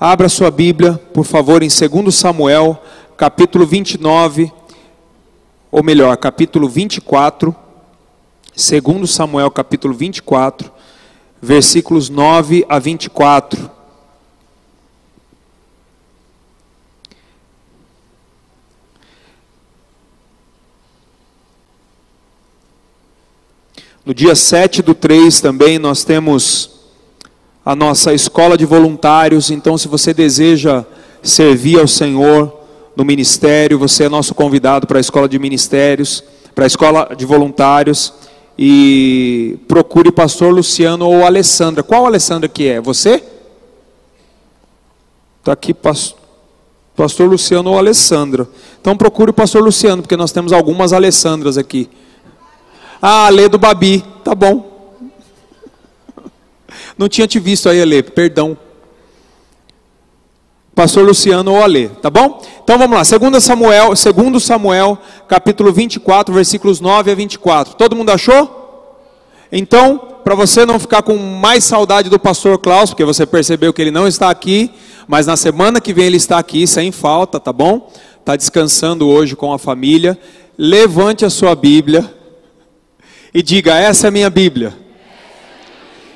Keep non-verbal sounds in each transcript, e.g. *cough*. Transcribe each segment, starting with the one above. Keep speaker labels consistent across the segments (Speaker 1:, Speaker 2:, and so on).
Speaker 1: Abra sua Bíblia, por favor, em 2 Samuel, capítulo 29, ou melhor, capítulo 24. 2 Samuel, capítulo 24, versículos 9 a 24. No dia 7 do 3 também nós temos a nossa escola de voluntários. Então, se você deseja servir ao Senhor no ministério, você é nosso convidado para a escola de ministérios, para a escola de voluntários. E procure o pastor Luciano ou Alessandra. Qual Alessandra que é? Você? Está aqui, pastor Luciano ou Alessandra. Então procure o pastor Luciano, porque nós temos algumas Alessandras aqui. Ah, Lê do Babi, tá bom. Não tinha te visto aí, Alê, perdão. Pastor Luciano ou Alê, tá bom? Então vamos lá, 2 Samuel, 2 Samuel, capítulo 24, versículos 9 a 24. Todo mundo achou? Então, para você não ficar com mais saudade do pastor Klaus, porque você percebeu que ele não está aqui, mas na semana que vem ele está aqui sem falta, tá bom? Está descansando hoje com a família. Levante a sua Bíblia e diga: Essa é a minha Bíblia.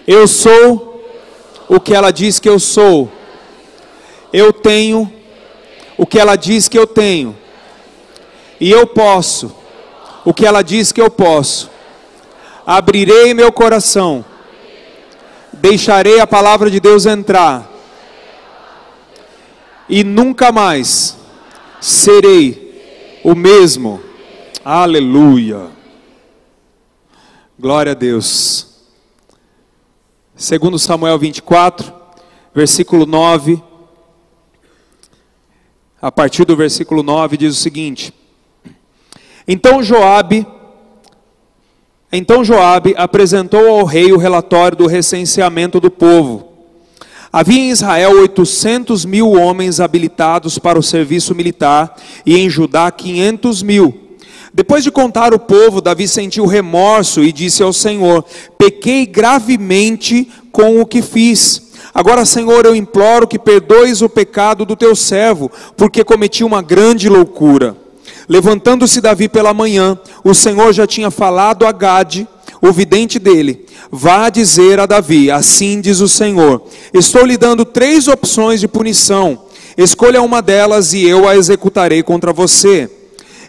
Speaker 1: Eu sou o que ela diz que eu sou. Eu tenho o que ela diz que eu tenho. E eu posso o que ela diz que eu posso. Abrirei meu coração. Deixarei a palavra de Deus entrar. E nunca mais serei o mesmo. Aleluia. Glória a Deus. Segundo Samuel 24, versículo 9, a partir do versículo 9 diz o seguinte: Então Joabe Então Joabe apresentou ao rei o relatório do recenseamento do povo. Havia em Israel 800 mil homens habilitados para o serviço militar e em Judá 500 mil. Depois de contar o povo, Davi sentiu remorso e disse ao Senhor: Pequei gravemente com o que fiz. Agora, Senhor, eu imploro que perdoes o pecado do teu servo, porque cometi uma grande loucura. Levantando-se Davi pela manhã, o Senhor já tinha falado a Gade, o vidente dele: Vá dizer a Davi: Assim diz o Senhor: Estou lhe dando três opções de punição. Escolha uma delas e eu a executarei contra você.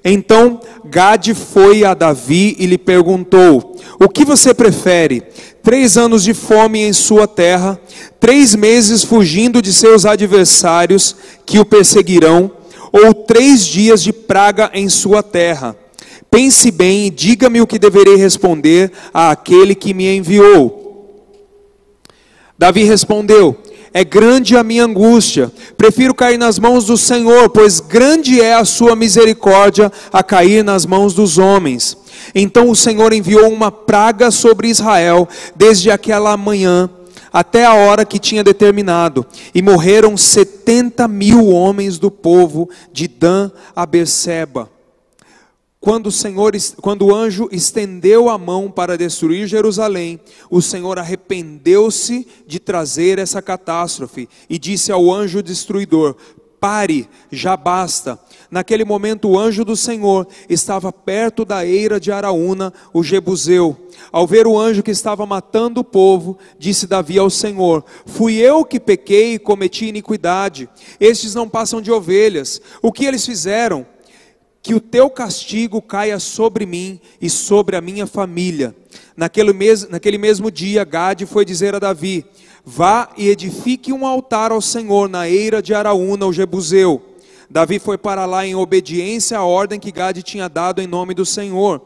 Speaker 1: Então Gade foi a Davi e lhe perguntou: O que você prefere? Três anos de fome em sua terra, três meses fugindo de seus adversários que o perseguirão, ou três dias de praga em sua terra? Pense bem e diga-me o que deverei responder a aquele que me enviou. Davi respondeu: é grande a minha angústia. Prefiro cair nas mãos do Senhor, pois grande é a sua misericórdia a cair nas mãos dos homens. Então o Senhor enviou uma praga sobre Israel desde aquela manhã até a hora que tinha determinado, e morreram setenta mil homens do povo de Dan a Berseba. Quando o Senhor, quando o anjo estendeu a mão para destruir Jerusalém, o Senhor arrependeu-se de trazer essa catástrofe e disse ao anjo destruidor: Pare, já basta. Naquele momento o anjo do Senhor estava perto da eira de Araúna, o Jebuseu. Ao ver o anjo que estava matando o povo, disse Davi ao Senhor: Fui eu que pequei e cometi iniquidade. Estes não passam de ovelhas. O que eles fizeram? Que o teu castigo caia sobre mim e sobre a minha família. Naquele, mes naquele mesmo dia, Gade foi dizer a Davi: Vá e edifique um altar ao Senhor na eira de Araúna, o Jebuseu. Davi foi para lá em obediência à ordem que Gade tinha dado em nome do Senhor.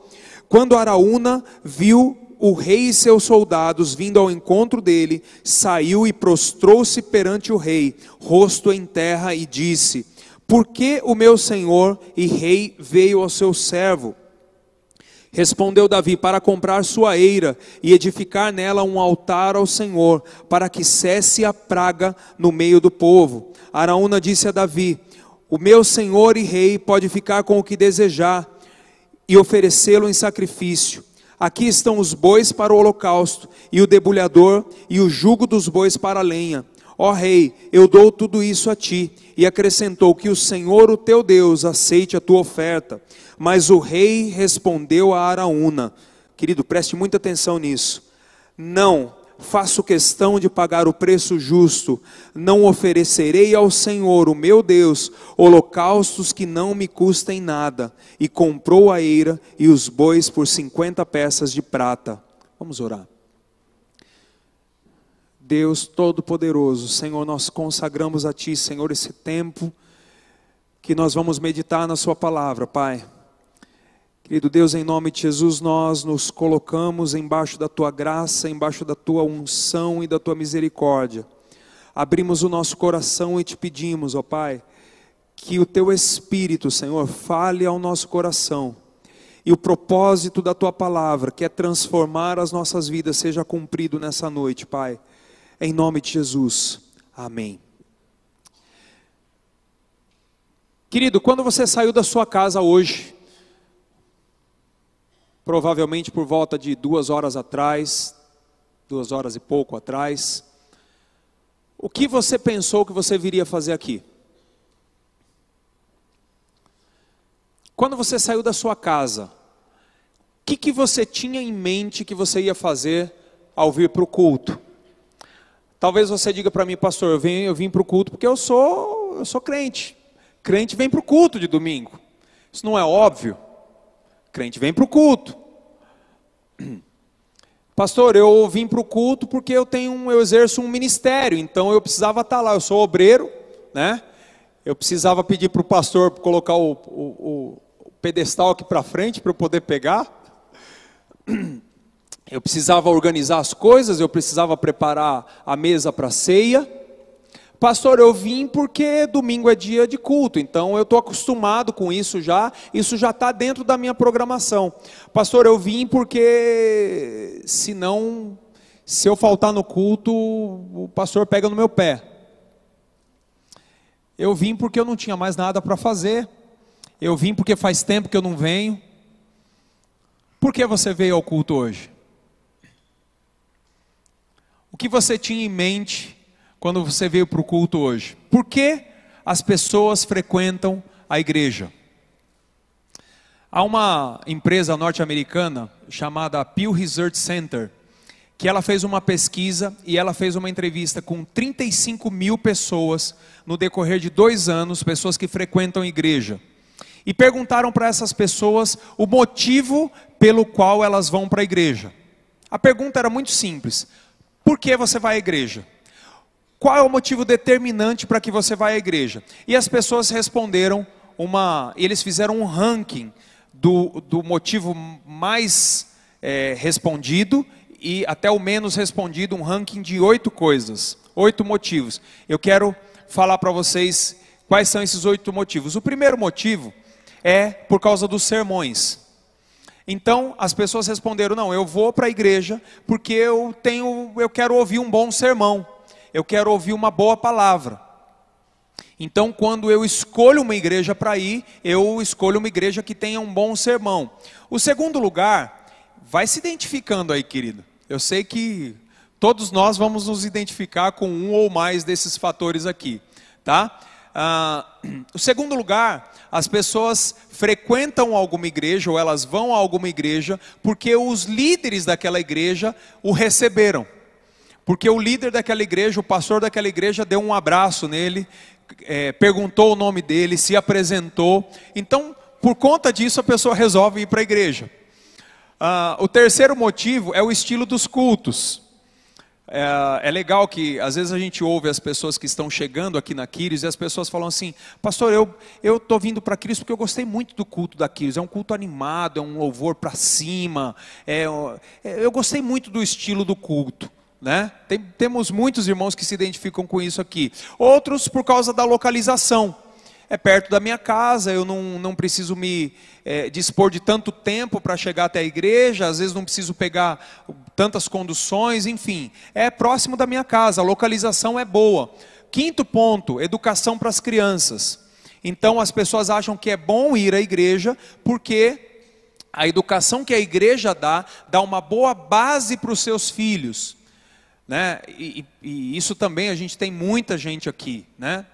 Speaker 1: Quando Araúna viu o rei e seus soldados vindo ao encontro dele, saiu e prostrou-se perante o rei, rosto em terra, e disse: por que o meu senhor e rei veio ao seu servo? Respondeu Davi: Para comprar sua eira e edificar nela um altar ao Senhor, para que cesse a praga no meio do povo. Araúna disse a Davi: O meu senhor e rei pode ficar com o que desejar e oferecê-lo em sacrifício. Aqui estão os bois para o holocausto, e o debulhador, e o jugo dos bois para a lenha Ó rei, eu dou tudo isso a ti. E acrescentou que o Senhor, o teu Deus, aceite a tua oferta. Mas o rei respondeu a Araúna: Querido, preste muita atenção nisso. Não, faço questão de pagar o preço justo. Não oferecerei ao Senhor, o meu Deus, holocaustos que não me custem nada. E comprou a eira e os bois por cinquenta peças de prata. Vamos orar. Deus Todo-Poderoso, Senhor, nós consagramos a Ti, Senhor, esse tempo que nós vamos meditar na Sua palavra, Pai. Querido Deus, em nome de Jesus, nós nos colocamos embaixo da tua graça, embaixo da tua unção e da tua misericórdia. Abrimos o nosso coração e te pedimos, ó Pai, que o teu Espírito, Senhor, fale ao nosso coração e o propósito da tua palavra, que é transformar as nossas vidas, seja cumprido nessa noite, Pai. Em nome de Jesus. Amém. Querido, quando você saiu da sua casa hoje, provavelmente por volta de duas horas atrás, duas horas e pouco atrás, o que você pensou que você viria fazer aqui? Quando você saiu da sua casa, o que, que você tinha em mente que você ia fazer ao vir para o culto? Talvez você diga para mim, pastor, eu vim, eu vim para o culto porque eu sou, eu sou crente. Crente vem para o culto de domingo. Isso não é óbvio? Crente vem para o culto. *clears throat* Pastor, eu vim para o culto porque eu tenho, eu exerço um ministério, então eu precisava estar tá lá. Eu sou obreiro, né? Eu precisava pedir para o pastor colocar o, o, o pedestal aqui para frente para eu poder pegar. *clears throat* Eu precisava organizar as coisas, eu precisava preparar a mesa para a ceia. Pastor, eu vim porque domingo é dia de culto, então eu estou acostumado com isso já, isso já está dentro da minha programação. Pastor, eu vim porque senão, se eu faltar no culto, o pastor pega no meu pé. Eu vim porque eu não tinha mais nada para fazer. Eu vim porque faz tempo que eu não venho. Por que você veio ao culto hoje? O que você tinha em mente quando você veio para o culto hoje? Por que as pessoas frequentam a igreja? Há uma empresa norte-americana chamada Pew Research Center, que ela fez uma pesquisa e ela fez uma entrevista com 35 mil pessoas no decorrer de dois anos, pessoas que frequentam igreja. E perguntaram para essas pessoas o motivo pelo qual elas vão para a igreja. A pergunta era muito simples: por que você vai à igreja? Qual é o motivo determinante para que você vá à igreja? E as pessoas responderam uma. Eles fizeram um ranking do, do motivo mais é, respondido e até o menos respondido, um ranking de oito coisas, oito motivos. Eu quero falar para vocês quais são esses oito motivos. O primeiro motivo é por causa dos sermões. Então as pessoas responderam: não, eu vou para a igreja porque eu tenho, eu quero ouvir um bom sermão eu quero ouvir uma boa palavra. Então, quando eu escolho uma igreja para ir, eu escolho uma igreja que tenha um bom sermão. O segundo lugar, vai se identificando aí, querido. Eu sei que todos nós vamos nos identificar com um ou mais desses fatores aqui, tá? Ah, o segundo lugar, as pessoas frequentam alguma igreja ou elas vão a alguma igreja porque os líderes daquela igreja o receberam. Porque o líder daquela igreja, o pastor daquela igreja, deu um abraço nele, é, perguntou o nome dele, se apresentou. Então, por conta disso, a pessoa resolve ir para a igreja. Ah, o terceiro motivo é o estilo dos cultos. É, é, legal que às vezes a gente ouve as pessoas que estão chegando aqui na Quiris e as pessoas falam assim, pastor, eu eu tô vindo para Quiris porque eu gostei muito do culto da Quiris. É um culto animado, é um louvor para cima. É, é, eu gostei muito do estilo do culto. Né? Tem, temos muitos irmãos que se identificam com isso aqui. Outros por causa da localização. É perto da minha casa, eu não, não preciso me é, dispor de tanto tempo para chegar até a igreja, às vezes não preciso pegar tantas conduções, enfim. É próximo da minha casa, a localização é boa. Quinto ponto, educação para as crianças. Então as pessoas acham que é bom ir à igreja porque a educação que a igreja dá dá uma boa base para os seus filhos. né? E, e, isso também a gente tem muita gente aqui, né?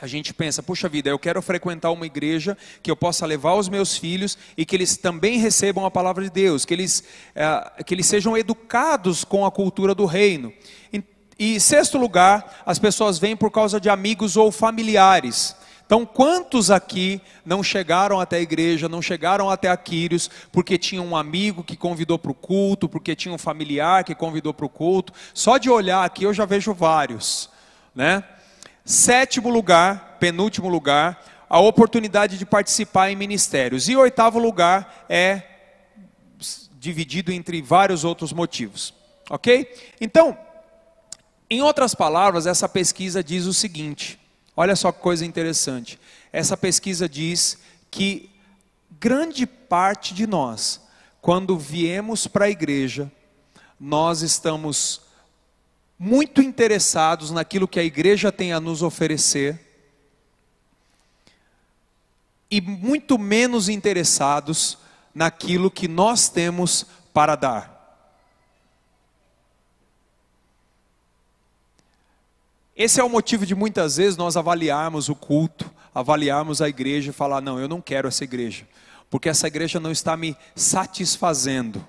Speaker 1: A gente pensa, puxa vida, eu quero frequentar uma igreja que eu possa levar os meus filhos e que eles também recebam a palavra de Deus, que eles, é, que eles sejam educados com a cultura do reino. E, e sexto lugar, as pessoas vêm por causa de amigos ou familiares. Então, quantos aqui não chegaram até a igreja, não chegaram até Aquírios, porque tinha um amigo que convidou para o culto, porque tinha um familiar que convidou para o culto? Só de olhar aqui eu já vejo vários, né? Sétimo lugar, penúltimo lugar, a oportunidade de participar em ministérios. E oitavo lugar é dividido entre vários outros motivos. Ok? Então, em outras palavras, essa pesquisa diz o seguinte: Olha só que coisa interessante. Essa pesquisa diz que grande parte de nós, quando viemos para a igreja, nós estamos muito interessados naquilo que a igreja tem a nos oferecer e muito menos interessados naquilo que nós temos para dar. Esse é o motivo de muitas vezes nós avaliarmos o culto, avaliarmos a igreja e falar: não, eu não quero essa igreja, porque essa igreja não está me satisfazendo.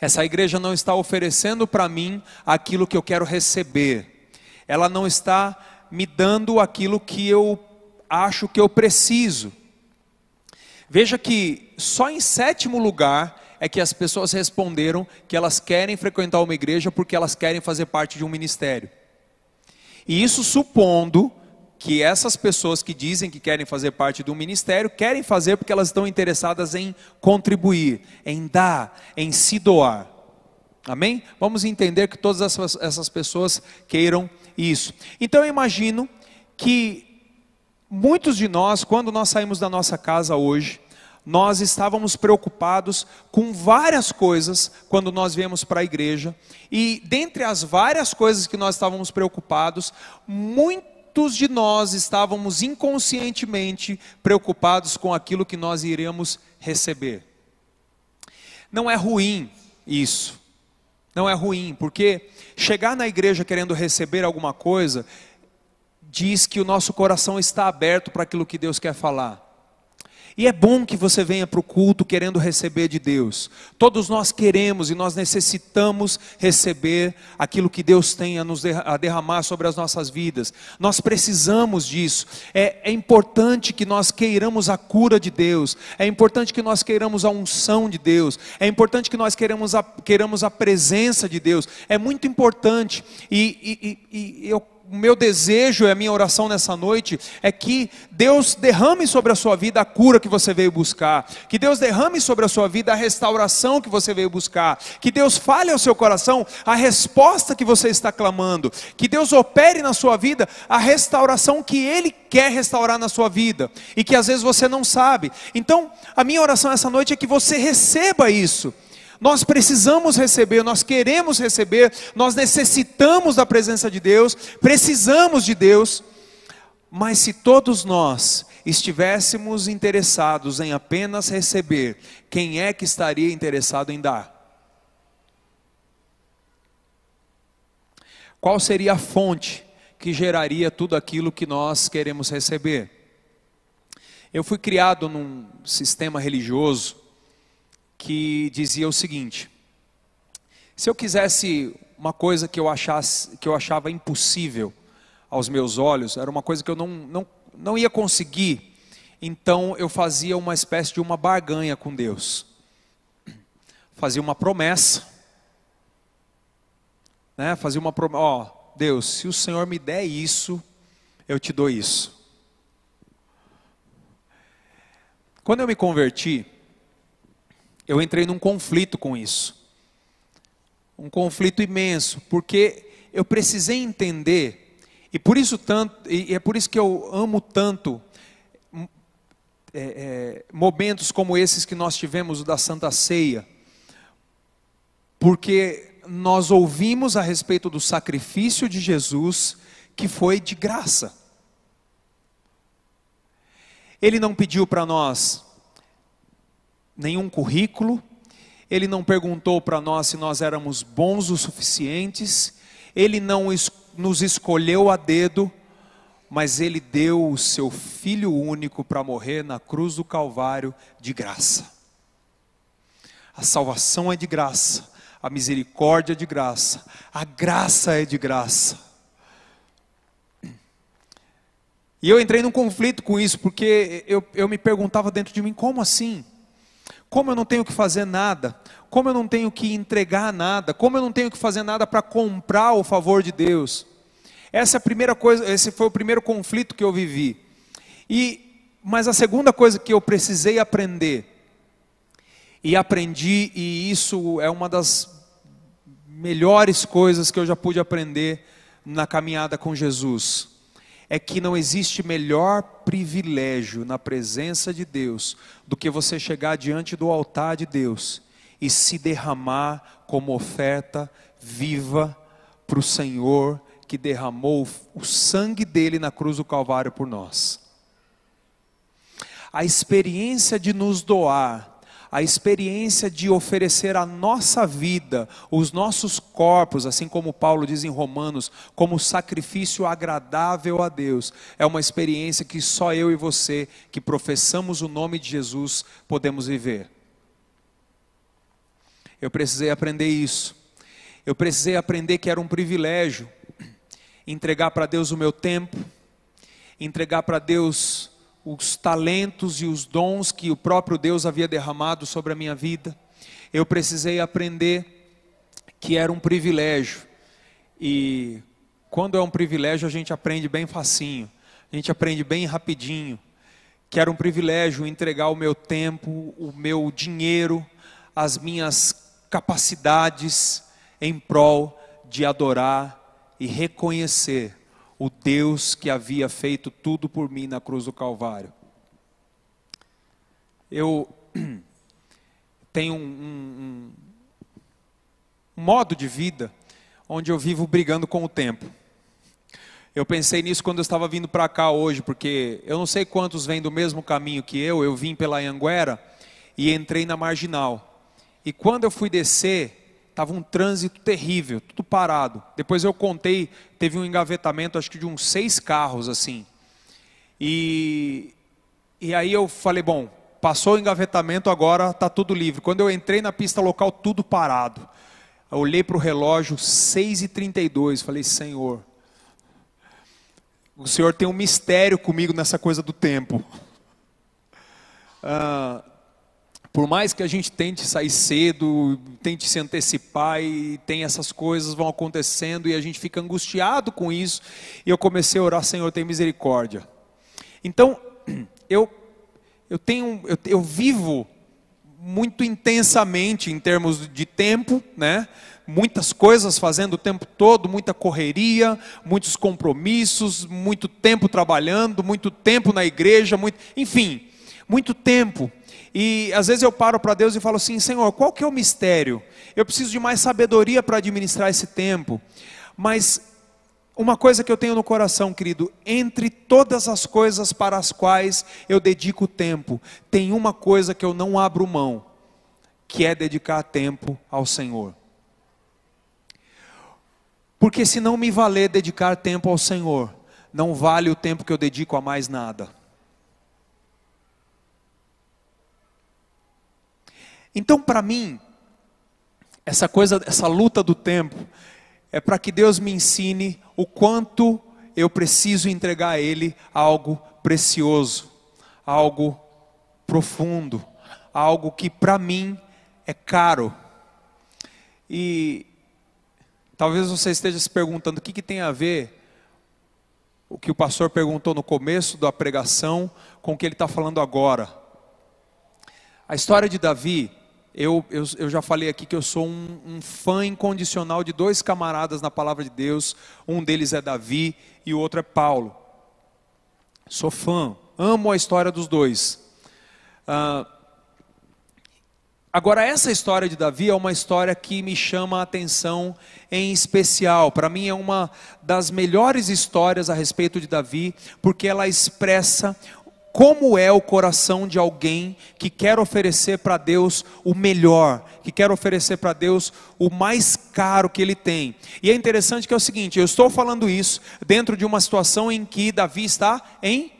Speaker 1: Essa igreja não está oferecendo para mim aquilo que eu quero receber. Ela não está me dando aquilo que eu acho que eu preciso. Veja que só em sétimo lugar é que as pessoas responderam que elas querem frequentar uma igreja porque elas querem fazer parte de um ministério. E isso supondo que essas pessoas que dizem que querem fazer parte do ministério, querem fazer porque elas estão interessadas em contribuir, em dar, em se doar. Amém? Vamos entender que todas essas, essas pessoas queiram isso. Então eu imagino que muitos de nós, quando nós saímos da nossa casa hoje, nós estávamos preocupados com várias coisas quando nós viemos para a igreja, e dentre as várias coisas que nós estávamos preocupados, muitos de nós estávamos inconscientemente preocupados com aquilo que nós iremos receber. Não é ruim isso, não é ruim, porque chegar na igreja querendo receber alguma coisa, diz que o nosso coração está aberto para aquilo que Deus quer falar. E é bom que você venha para o culto querendo receber de Deus. Todos nós queremos e nós necessitamos receber aquilo que Deus tem a nos a derramar sobre as nossas vidas. Nós precisamos disso. É, é importante que nós queiramos a cura de Deus. É importante que nós queiramos a unção de Deus. É importante que nós queiramos a, queiramos a presença de Deus. É muito importante. E, e, e, e eu o meu desejo e a minha oração nessa noite é que Deus derrame sobre a sua vida a cura que você veio buscar, que Deus derrame sobre a sua vida a restauração que você veio buscar, que Deus fale ao seu coração a resposta que você está clamando, que Deus opere na sua vida a restauração que Ele quer restaurar na sua vida e que às vezes você não sabe. Então, a minha oração essa noite é que você receba isso nós precisamos receber, nós queremos receber, nós necessitamos da presença de Deus, precisamos de Deus. Mas se todos nós estivéssemos interessados em apenas receber, quem é que estaria interessado em dar? Qual seria a fonte que geraria tudo aquilo que nós queremos receber? Eu fui criado num sistema religioso que dizia o seguinte: se eu quisesse uma coisa que eu achasse que eu achava impossível aos meus olhos, era uma coisa que eu não, não, não ia conseguir, então eu fazia uma espécie de uma barganha com Deus. Fazia uma promessa, né? Fazia uma promessa, ó, Deus, se o Senhor me der isso, eu te dou isso. Quando eu me converti, eu entrei num conflito com isso. Um conflito imenso, porque eu precisei entender, e por isso tanto, e é por isso que eu amo tanto hum, é, é, momentos como esses que nós tivemos da Santa Ceia, porque nós ouvimos a respeito do sacrifício de Jesus que foi de graça. Ele não pediu para nós nenhum currículo, Ele não perguntou para nós se nós éramos bons o suficientes, Ele não nos escolheu a dedo, mas Ele deu o seu Filho único para morrer na cruz do Calvário de graça. A salvação é de graça, a misericórdia é de graça, a graça é de graça. E eu entrei num conflito com isso, porque eu, eu me perguntava dentro de mim: como assim? Como eu não tenho que fazer nada? Como eu não tenho que entregar nada? Como eu não tenho que fazer nada para comprar o favor de Deus? Essa é a primeira coisa, esse foi o primeiro conflito que eu vivi. E mas a segunda coisa que eu precisei aprender e aprendi e isso é uma das melhores coisas que eu já pude aprender na caminhada com Jesus é que não existe melhor privilégio na presença de Deus do que você chegar diante do altar de Deus e se derramar como oferta viva para o Senhor que derramou o sangue dele na cruz do Calvário por nós. A experiência de nos doar a experiência de oferecer a nossa vida, os nossos corpos, assim como Paulo diz em Romanos, como sacrifício agradável a Deus, é uma experiência que só eu e você, que professamos o nome de Jesus, podemos viver. Eu precisei aprender isso. Eu precisei aprender que era um privilégio entregar para Deus o meu tempo, entregar para Deus os talentos e os dons que o próprio Deus havia derramado sobre a minha vida. Eu precisei aprender que era um privilégio. E quando é um privilégio, a gente aprende bem facinho. A gente aprende bem rapidinho. Que era um privilégio entregar o meu tempo, o meu dinheiro, as minhas capacidades em prol de adorar e reconhecer o Deus que havia feito tudo por mim na cruz do Calvário. Eu *clears throat* tenho um, um, um modo de vida onde eu vivo brigando com o tempo. Eu pensei nisso quando eu estava vindo para cá hoje, porque eu não sei quantos vêm do mesmo caminho que eu, eu vim pela Anguera e entrei na Marginal. E quando eu fui descer, Estava um trânsito terrível, tudo parado. Depois eu contei, teve um engavetamento, acho que de uns seis carros assim. E, e aí eu falei, bom, passou o engavetamento, agora está tudo livre. Quando eu entrei na pista local, tudo parado. Eu olhei para o relógio, 6h32, falei, Senhor, o Senhor tem um mistério comigo nessa coisa do tempo. Ah, por mais que a gente tente sair cedo, tente se antecipar e tem essas coisas vão acontecendo e a gente fica angustiado com isso, e eu comecei a orar, Senhor, tem misericórdia. Então, *clears throat* eu eu tenho eu, eu vivo muito intensamente em termos de tempo, né? Muitas coisas fazendo o tempo todo, muita correria, muitos compromissos, muito tempo trabalhando, muito tempo na igreja, muito, enfim, muito tempo. E às vezes eu paro para Deus e falo assim: Senhor, qual que é o mistério? Eu preciso de mais sabedoria para administrar esse tempo. Mas uma coisa que eu tenho no coração, querido, entre todas as coisas para as quais eu dedico tempo, tem uma coisa que eu não abro mão, que é dedicar tempo ao Senhor. Porque se não me valer dedicar tempo ao Senhor, não vale o tempo que eu dedico a mais nada. Então, para mim, essa coisa, essa luta do tempo, é para que Deus me ensine o quanto eu preciso entregar a Ele algo precioso, algo profundo, algo que para mim é caro. E talvez você esteja se perguntando o que, que tem a ver o que o pastor perguntou no começo da pregação com o que ele está falando agora. A história de Davi eu, eu, eu, já falei aqui que eu sou um, um, fã incondicional de dois camaradas na palavra de Deus. Um deles é Davi e o outro é Paulo. Sou fã, amo a história dos dois. Ah, agora, essa história de Davi é uma história que me chama a atenção em especial. Para mim, é uma das melhores histórias a respeito de Davi, porque ela expressa como é o coração de alguém que quer oferecer para Deus o melhor, que quer oferecer para Deus o mais caro que ele tem. E é interessante que é o seguinte: eu estou falando isso dentro de uma situação em que Davi está em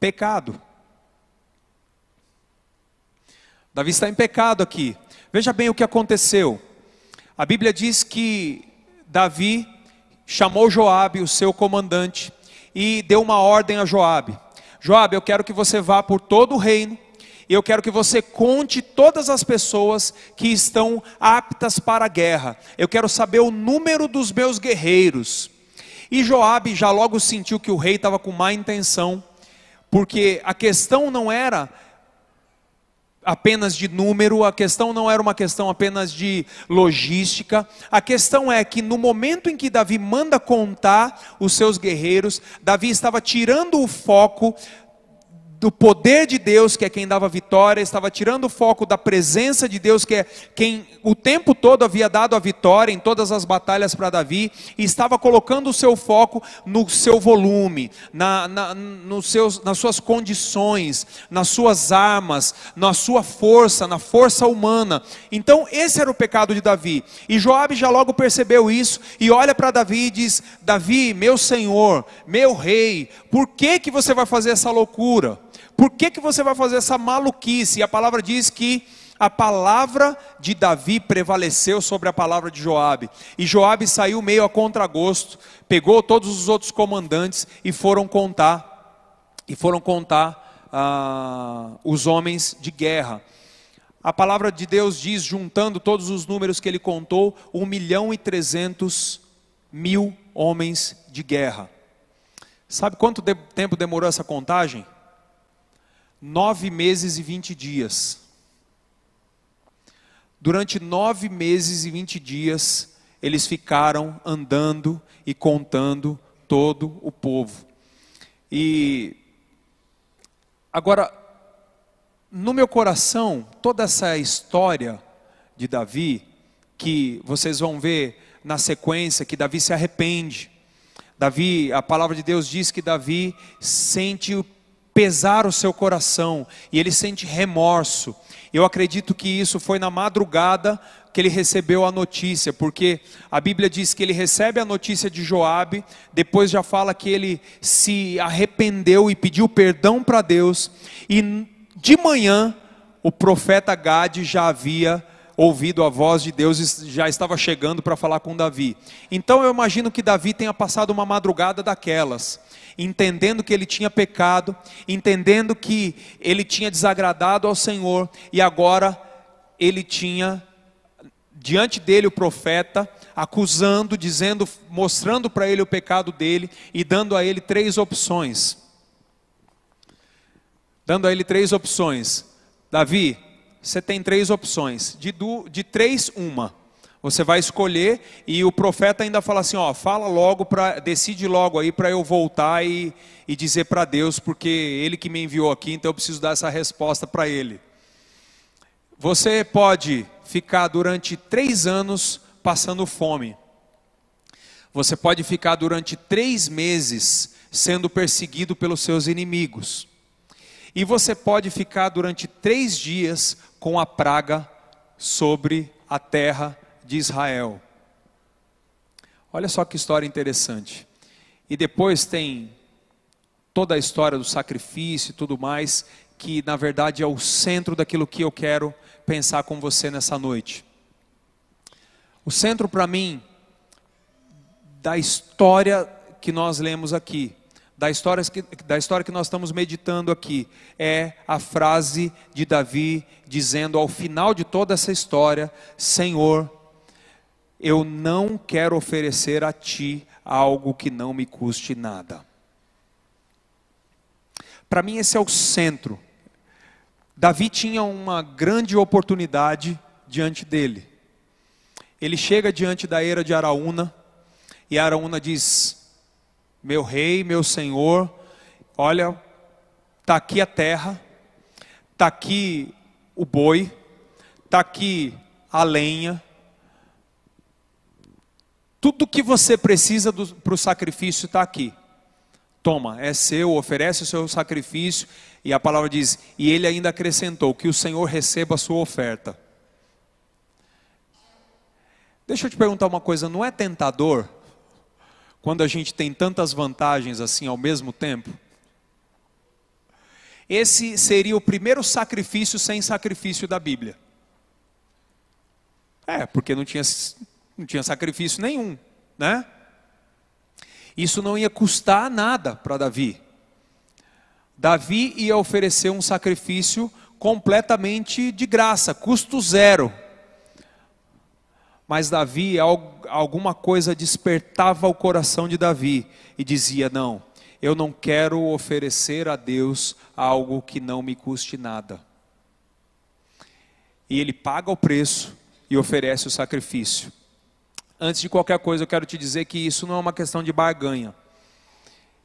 Speaker 1: pecado. Davi está em pecado aqui. Veja bem o que aconteceu. A Bíblia diz que Davi chamou Joabe, o seu comandante, e deu uma ordem a Joabe. Joabe, eu quero que você vá por todo o reino, e eu quero que você conte todas as pessoas que estão aptas para a guerra. Eu quero saber o número dos meus guerreiros. E Joabe já logo sentiu que o rei estava com má intenção, porque a questão não era apenas de número, a questão não era uma questão apenas de logística, a questão é que no momento em que Davi manda contar os seus guerreiros, Davi estava tirando o foco do poder de Deus, que é quem dava vitória, estava tirando o foco da presença de Deus, que é quem o tempo todo havia dado a vitória em todas as batalhas para Davi, e estava colocando o seu foco no seu volume, na, na, nos seus, nas suas condições, nas suas armas, na sua força, na força humana. Então, esse era o pecado de Davi. E Joabe já logo percebeu isso e olha para Davi e diz: Davi, meu senhor, meu rei, por que, que você vai fazer essa loucura? Por que, que você vai fazer essa maluquice? E a palavra diz que a palavra de Davi prevaleceu sobre a palavra de Joabe. E Joabe saiu meio a contragosto, pegou todos os outros comandantes e foram contar, e foram contar ah, os homens de guerra. A palavra de Deus diz, juntando todos os números que ele contou, um milhão e trezentos mil homens de guerra. Sabe quanto tempo demorou essa contagem? Nove meses e vinte dias. Durante nove meses e vinte dias, eles ficaram andando e contando todo o povo. E agora, no meu coração, toda essa história de Davi, que vocês vão ver na sequência, que Davi se arrepende. Davi, a palavra de Deus diz que Davi sente o pesar o seu coração e ele sente remorso. Eu acredito que isso foi na madrugada que ele recebeu a notícia, porque a Bíblia diz que ele recebe a notícia de Joabe, depois já fala que ele se arrependeu e pediu perdão para Deus, e de manhã o profeta Gade já havia ouvido a voz de Deus e já estava chegando para falar com Davi. Então eu imagino que Davi tenha passado uma madrugada daquelas entendendo que ele tinha pecado, entendendo que ele tinha desagradado ao Senhor e agora ele tinha diante dele o profeta acusando, dizendo, mostrando para ele o pecado dele e dando a ele três opções. Dando a ele três opções. Davi, você tem três opções. De, do, de três, uma. Você vai escolher e o profeta ainda fala assim, ó, fala logo para, decide logo aí para eu voltar e, e dizer para Deus, porque Ele que me enviou aqui, então eu preciso dar essa resposta para Ele. Você pode ficar durante três anos passando fome. Você pode ficar durante três meses sendo perseguido pelos seus inimigos. E você pode ficar durante três dias com a praga sobre a terra de Israel. Olha só que história interessante. E depois tem toda a história do sacrifício e tudo mais, que na verdade é o centro daquilo que eu quero pensar com você nessa noite. O centro para mim da história que nós lemos aqui, da história, que, da história que nós estamos meditando aqui, é a frase de Davi dizendo ao final de toda essa história: Senhor, eu não quero oferecer a ti algo que não me custe nada. Para mim, esse é o centro. Davi tinha uma grande oportunidade diante dele. Ele chega diante da eira de Araúna, e Araúna diz: Meu rei, meu senhor, olha, está aqui a terra, está aqui o boi, está aqui a lenha, tudo que você precisa para o sacrifício está aqui. toma, é seu, oferece o seu sacrifício. E a palavra diz: e ele ainda acrescentou que o Senhor receba a sua oferta. Deixa eu te perguntar uma coisa: não é tentador quando a gente tem tantas vantagens assim ao mesmo tempo? Esse seria o primeiro sacrifício sem sacrifício da Bíblia. É, porque não tinha, não tinha sacrifício nenhum, né? Isso não ia custar nada para Davi. Davi ia oferecer um sacrifício completamente de graça, custo zero. Mas Davi, alguma coisa despertava o coração de Davi e dizia: Não, eu não quero oferecer a Deus algo que não me custe nada. E ele paga o preço e oferece o sacrifício. Antes de qualquer coisa, eu quero te dizer que isso não é uma questão de barganha.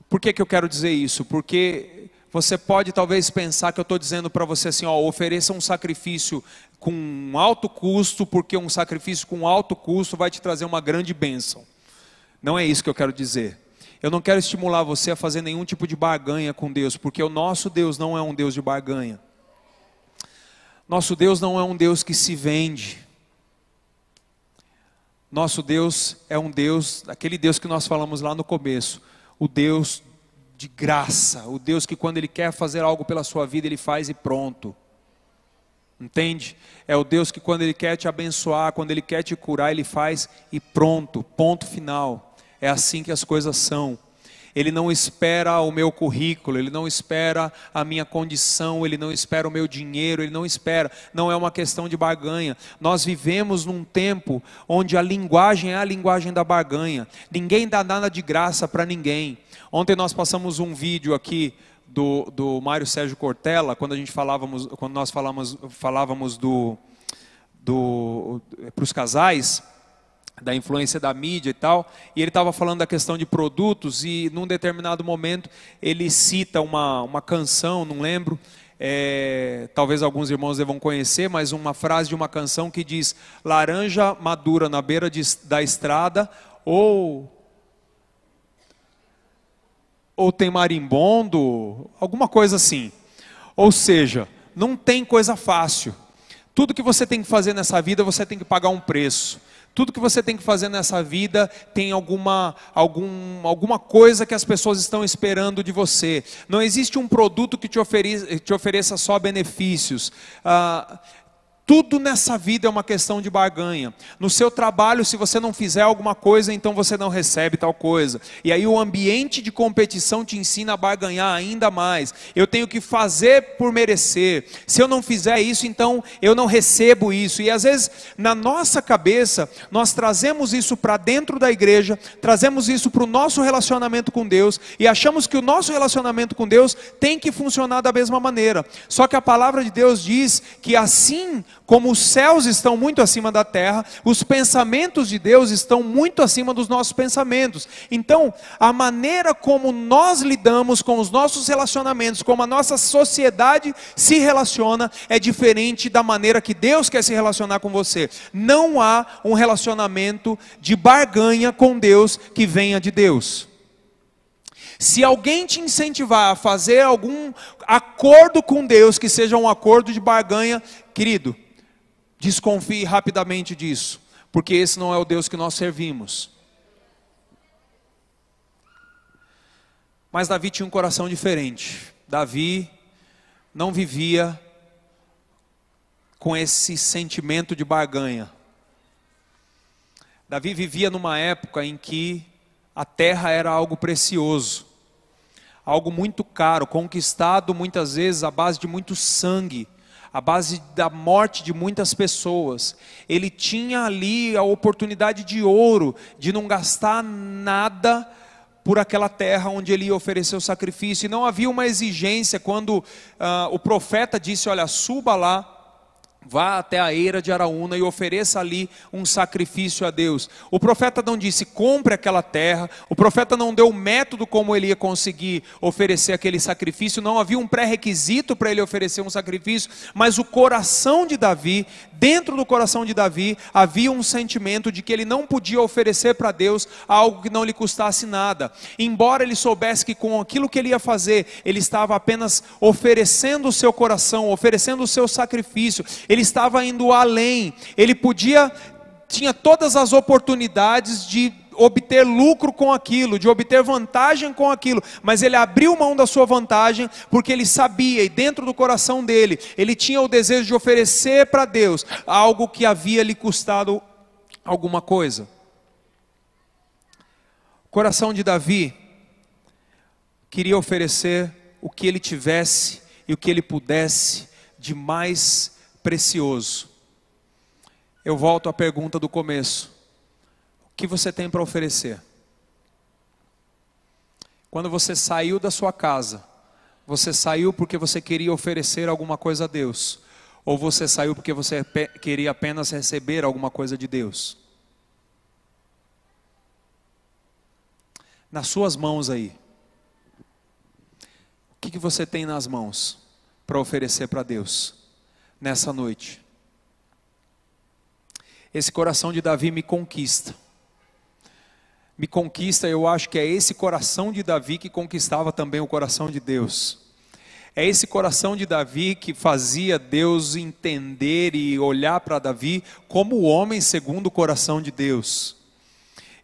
Speaker 1: Por que, que eu quero dizer isso? Porque você pode talvez pensar que eu estou dizendo para você assim: ó, ofereça um sacrifício com alto custo, porque um sacrifício com alto custo vai te trazer uma grande bênção. Não é isso que eu quero dizer. Eu não quero estimular você a fazer nenhum tipo de barganha com Deus, porque o nosso Deus não é um Deus de barganha. Nosso Deus não é um Deus que se vende. Nosso Deus é um Deus, aquele Deus que nós falamos lá no começo, o Deus de graça, o Deus que quando Ele quer fazer algo pela sua vida, Ele faz e pronto. Entende? É o Deus que quando Ele quer te abençoar, quando Ele quer te curar, Ele faz e pronto, ponto final. É assim que as coisas são. Ele não espera o meu currículo, ele não espera a minha condição, ele não espera o meu dinheiro, ele não espera. Não é uma questão de barganha. Nós vivemos num tempo onde a linguagem é a linguagem da barganha. Ninguém dá nada de graça para ninguém. Ontem nós passamos um vídeo aqui do, do Mário Sérgio Cortella, quando a gente falávamos, quando nós falávamos, falávamos do, do para os casais, da influência da mídia e tal, e ele estava falando da questão de produtos, e num determinado momento ele cita uma, uma canção, não lembro, é, talvez alguns irmãos devam conhecer, mas uma frase de uma canção que diz: laranja madura na beira de, da estrada, ou ou tem marimbondo, alguma coisa assim. Ou seja, não tem coisa fácil. Tudo que você tem que fazer nessa vida, você tem que pagar um preço. Tudo que você tem que fazer nessa vida tem alguma, algum, alguma coisa que as pessoas estão esperando de você. Não existe um produto que te, ofere, te ofereça só benefícios. Ah, tudo nessa vida é uma questão de barganha. No seu trabalho, se você não fizer alguma coisa, então você não recebe tal coisa. E aí o ambiente de competição te ensina a barganhar ainda mais. Eu tenho que fazer por merecer. Se eu não fizer isso, então eu não recebo isso. E às vezes, na nossa cabeça, nós trazemos isso para dentro da igreja, trazemos isso para o nosso relacionamento com Deus e achamos que o nosso relacionamento com Deus tem que funcionar da mesma maneira. Só que a palavra de Deus diz que assim como os céus estão muito acima da terra, os pensamentos de Deus estão muito acima dos nossos pensamentos. Então, a maneira como nós lidamos com os nossos relacionamentos, como a nossa sociedade se relaciona, é diferente da maneira que Deus quer se relacionar com você. Não há um relacionamento de barganha com Deus que venha de Deus. Se alguém te incentivar a fazer algum acordo com Deus que seja um acordo de barganha, querido, Desconfie rapidamente disso, porque esse não é o Deus que nós servimos. Mas Davi tinha um coração diferente. Davi não vivia com esse sentimento de barganha. Davi vivia numa época em que a terra era algo precioso, algo muito caro, conquistado muitas vezes à base de muito sangue a base da morte de muitas pessoas. Ele tinha ali a oportunidade de ouro, de não gastar nada por aquela terra onde ele ia oferecer o sacrifício. E não havia uma exigência quando uh, o profeta disse: Olha, suba lá Vá até a eira de Araúna e ofereça ali um sacrifício a Deus. O profeta não disse compre aquela terra, o profeta não deu o método como ele ia conseguir oferecer aquele sacrifício, não havia um pré-requisito para ele oferecer um sacrifício, mas o coração de Davi, dentro do coração de Davi, havia um sentimento de que ele não podia oferecer para Deus algo que não lhe custasse nada. Embora ele soubesse que com aquilo que ele ia fazer, ele estava apenas oferecendo o seu coração, oferecendo o seu sacrifício ele estava indo além, ele podia, tinha todas as oportunidades de obter lucro com aquilo, de obter vantagem com aquilo, mas ele abriu mão da sua vantagem porque ele sabia e dentro do coração dele, ele tinha o desejo de oferecer para Deus algo que havia lhe custado alguma coisa. O coração de Davi queria oferecer o que ele tivesse e o que ele pudesse de mais precioso. Eu volto à pergunta do começo: o que você tem para oferecer? Quando você saiu da sua casa, você saiu porque você queria oferecer alguma coisa a Deus, ou você saiu porque você queria apenas receber alguma coisa de Deus? Nas suas mãos aí, o que, que você tem nas mãos para oferecer para Deus? Nessa noite. Esse coração de Davi me conquista. Me conquista, eu acho que é esse coração de Davi que conquistava também o coração de Deus. É esse coração de Davi que fazia Deus entender e olhar para Davi como o homem segundo o coração de Deus.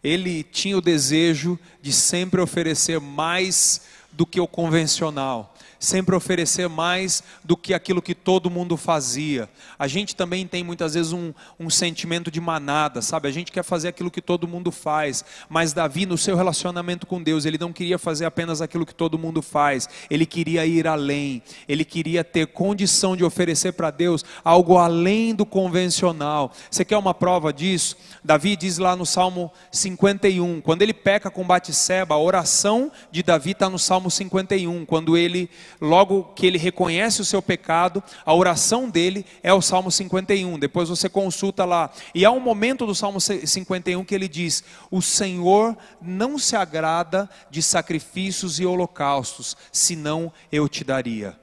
Speaker 1: Ele tinha o desejo de sempre oferecer mais do que o convencional sempre oferecer mais do que aquilo que todo mundo fazia. A gente também tem muitas vezes um, um sentimento de manada, sabe? A gente quer fazer aquilo que todo mundo faz, mas Davi, no seu relacionamento com Deus, ele não queria fazer apenas aquilo que todo mundo faz, ele queria ir além, ele queria ter condição de oferecer para Deus algo além do convencional. Você quer uma prova disso? Davi diz lá no Salmo 51, quando ele peca com Batseba, a oração de Davi está no Salmo 51, quando ele logo que ele reconhece o seu pecado, a oração dele é o Salmo 51. Depois você consulta lá. E há um momento do Salmo 51 que ele diz: O Senhor não se agrada de sacrifícios e holocaustos, senão eu te daria.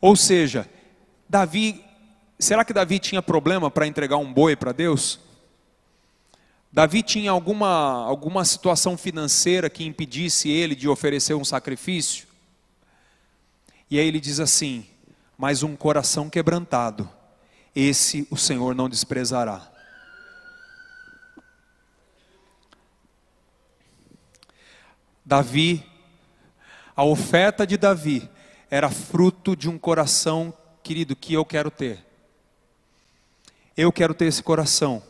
Speaker 1: Ou seja, Davi, será que Davi tinha problema para entregar um boi para Deus? Davi tinha alguma, alguma situação financeira que impedisse ele de oferecer um sacrifício? E aí ele diz assim: Mas um coração quebrantado, esse o Senhor não desprezará. Davi, a oferta de Davi era fruto de um coração, querido, que eu quero ter. Eu quero ter esse coração.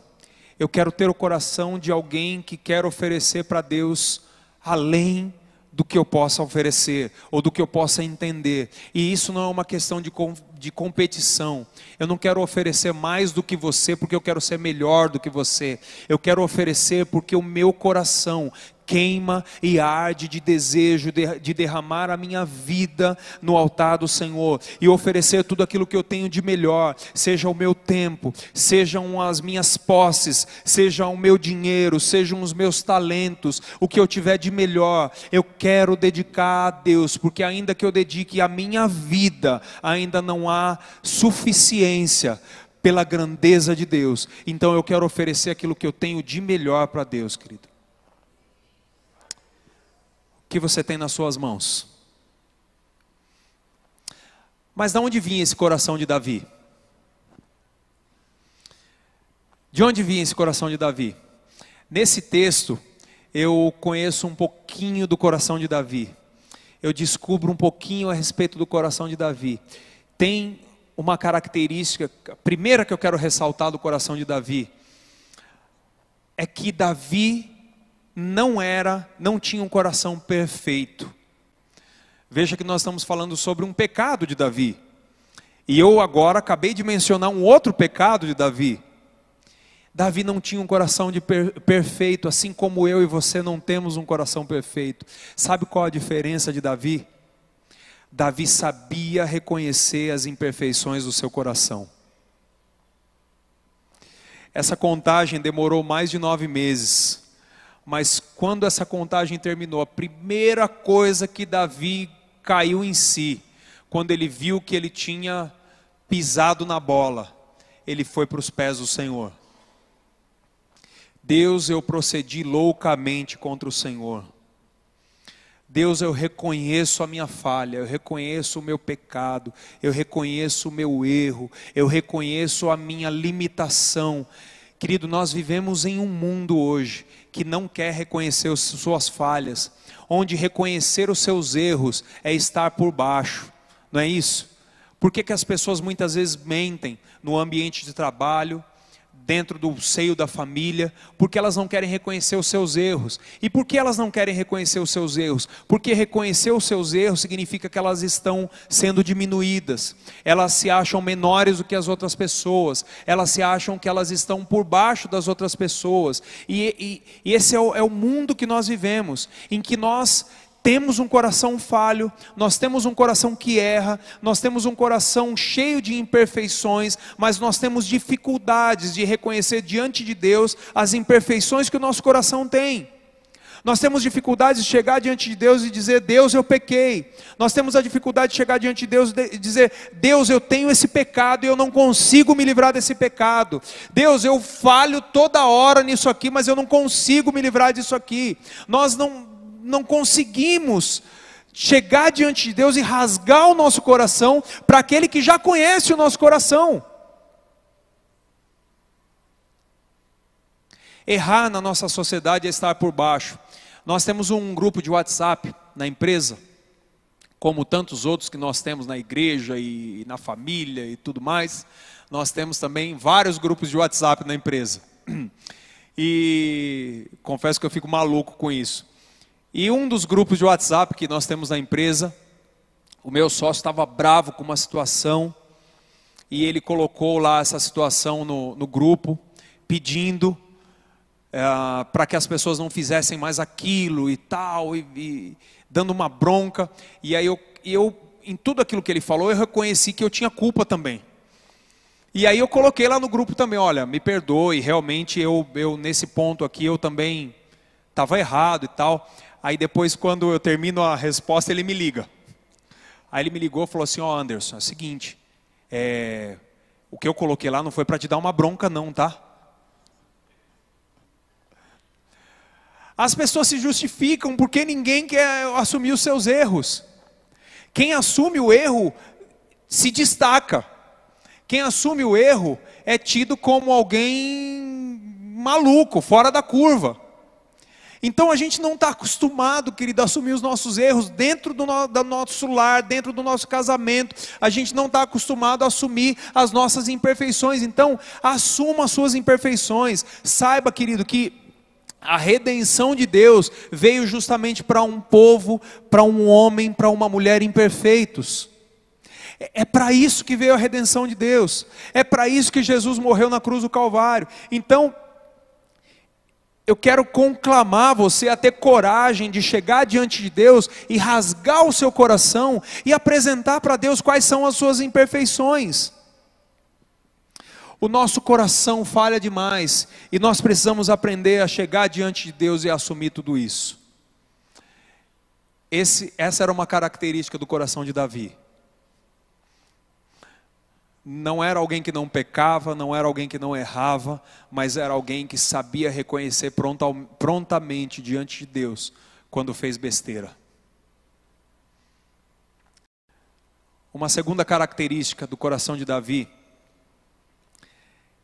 Speaker 1: Eu quero ter o coração de alguém que quer oferecer para Deus além do que eu possa oferecer ou do que eu possa entender. E isso não é uma questão de, de competição. Eu não quero oferecer mais do que você porque eu quero ser melhor do que você. Eu quero oferecer porque o meu coração queima e arde de desejo de, de, derramar a minha vida no altar do Senhor e oferecer tudo aquilo que eu tenho de melhor, seja o meu tempo, sejam as minhas posses, seja o meu dinheiro, sejam os meus talentos, o que eu tiver de melhor, eu quero dedicar a Deus, porque ainda que eu dedique a minha vida, ainda não há suficiência pela grandeza de Deus. Então eu quero oferecer aquilo que eu tenho de melhor para Deus, querido que você tem nas suas mãos. Mas de onde vinha esse coração de Davi? De onde vinha esse coração de Davi? Nesse texto, eu conheço um pouquinho do coração de Davi. Eu descubro um pouquinho a respeito do coração de Davi. Tem uma característica, a primeira que eu quero ressaltar do coração de Davi, é que Davi não era, não tinha um coração perfeito. Veja que nós estamos falando sobre um pecado de Davi. E eu agora acabei de mencionar um outro pecado de Davi. Davi não tinha um coração de per perfeito, assim como eu e você não temos um coração perfeito. Sabe qual a diferença de Davi? Davi sabia reconhecer as imperfeições do seu coração. Essa contagem demorou mais de nove meses, mas quando essa contagem terminou, a primeira coisa que Davi caiu em si, quando ele viu que ele tinha pisado na bola, ele foi para os pés do Senhor. Deus, eu procedi loucamente contra o Senhor. Deus, eu reconheço a minha falha, eu reconheço o meu pecado, eu reconheço o meu erro, eu reconheço a minha limitação. Querido, nós vivemos em um mundo hoje que não quer reconhecer as suas falhas, onde reconhecer os seus erros é estar por baixo, não é isso? Por que, que as pessoas muitas vezes mentem no ambiente de trabalho, dentro do seio da família, porque elas não querem reconhecer os seus erros. E por que elas não querem reconhecer os seus erros? Porque reconhecer os seus erros significa que elas estão sendo diminuídas, elas se acham menores do que as outras pessoas, elas se acham que elas estão por baixo das outras pessoas. E, e, e esse é o, é o mundo que nós vivemos, em que nós temos um coração falho, nós temos um coração que erra, nós temos um coração cheio de imperfeições, mas nós temos dificuldades de reconhecer diante de Deus as imperfeições que o nosso coração tem. Nós temos dificuldades de chegar diante de Deus e dizer: Deus, eu pequei. Nós temos a dificuldade de chegar diante de Deus e dizer: Deus, eu tenho esse pecado e eu não consigo me livrar desse pecado. Deus, eu falho toda hora nisso aqui, mas eu não consigo me livrar disso aqui. Nós não, não conseguimos chegar diante de Deus e rasgar o nosso coração para aquele que já conhece o nosso coração. Errar na nossa sociedade é estar por baixo. Nós temos um grupo de WhatsApp na empresa, como tantos outros que nós temos na igreja e na família e tudo mais. Nós temos também vários grupos de WhatsApp na empresa. *clears throat* E confesso que eu fico maluco com isso. E um dos grupos de WhatsApp que nós temos na empresa, o meu sócio estava bravo com uma situação e ele colocou lá essa situação no, no grupo, pedindo é, para que as pessoas não fizessem mais aquilo e tal, e, e dando uma bronca. E aí eu, eu, em tudo aquilo que ele falou, eu reconheci que eu tinha culpa também. E aí eu coloquei lá no grupo também, olha, me perdoe, realmente eu, eu nesse ponto aqui eu também estava errado e tal. Aí depois, quando eu termino a resposta, ele me liga. Aí ele me ligou e falou assim: Ó, oh, Anderson, é o seguinte, é, o que eu coloquei lá não foi para te dar uma bronca, não, tá? As pessoas se justificam porque ninguém quer assumir os seus erros. Quem assume o erro se destaca. Quem assume o erro é tido como alguém maluco, fora da curva. Então a gente não está acostumado, querido, a assumir os nossos erros dentro do, no, do nosso lar, dentro do nosso casamento. A gente não está acostumado a assumir as nossas imperfeições. Então, assuma as suas imperfeições. Saiba, querido, que a redenção de Deus veio justamente para um povo, para um homem, para uma mulher imperfeitos. É, é para isso que veio a redenção de Deus. É para isso que Jesus morreu na cruz do Calvário. Então, eu quero conclamar você a ter coragem de chegar diante de Deus e rasgar o seu coração e apresentar para Deus quais são as suas imperfeições. O nosso coração falha demais e nós precisamos aprender a chegar diante de Deus e assumir tudo isso. Esse, essa era uma característica do coração de Davi não era alguém que não pecava, não era alguém que não errava, mas era alguém que sabia reconhecer prontamente diante de Deus quando fez besteira. Uma segunda característica do coração de Davi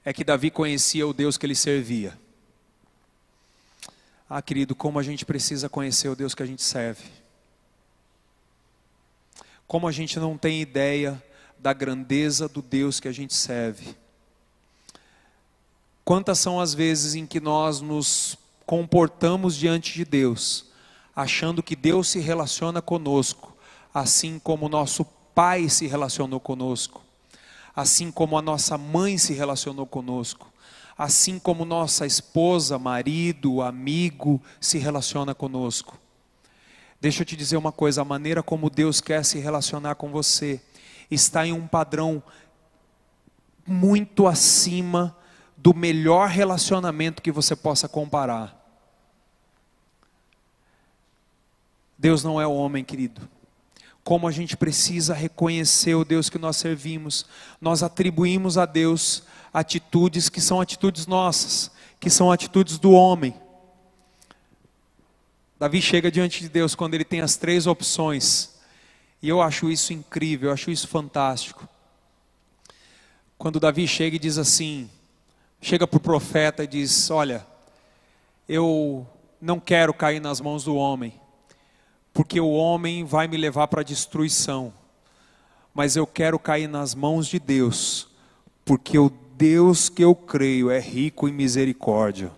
Speaker 1: é que Davi conhecia o Deus que ele servia. Ah, querido, como a gente precisa conhecer o Deus que a gente serve. Como a gente não tem ideia da grandeza do Deus que a gente serve. Quantas são as vezes em que nós nos comportamos diante de Deus, achando que Deus se relaciona conosco, assim como nosso pai se relacionou conosco, assim como a nossa mãe se relacionou conosco, assim como nossa esposa, marido, amigo se relaciona conosco. Deixa eu te dizer uma coisa: a maneira como Deus quer se relacionar com você está em um padrão muito acima do melhor relacionamento que você possa comparar. Deus não é o homem, querido. Como a gente precisa reconhecer o Deus que nós servimos, nós atribuímos a Deus atitudes que são atitudes nossas, que são atitudes do homem. Davi chega diante de Deus quando ele tem as três opções. E eu acho isso incrível, eu acho isso fantástico. Quando Davi chega e diz assim: chega para o profeta e diz: Olha, eu não quero cair nas mãos do homem, porque o homem vai me levar para a destruição, mas eu quero cair nas mãos de Deus, porque o Deus que eu creio é rico em misericórdia.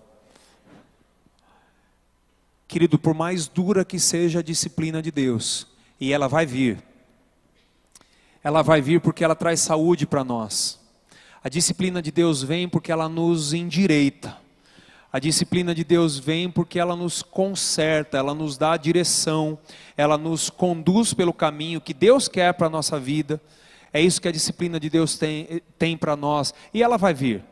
Speaker 1: Querido, por mais dura que seja a disciplina de Deus, e ela vai vir, ela vai vir porque ela traz saúde para nós. A disciplina de Deus vem porque ela nos endireita. A disciplina de Deus vem porque ela nos conserta, ela nos dá a direção, ela nos conduz pelo caminho que Deus quer para a nossa vida. É isso que a disciplina de Deus tem, tem para nós. E ela vai vir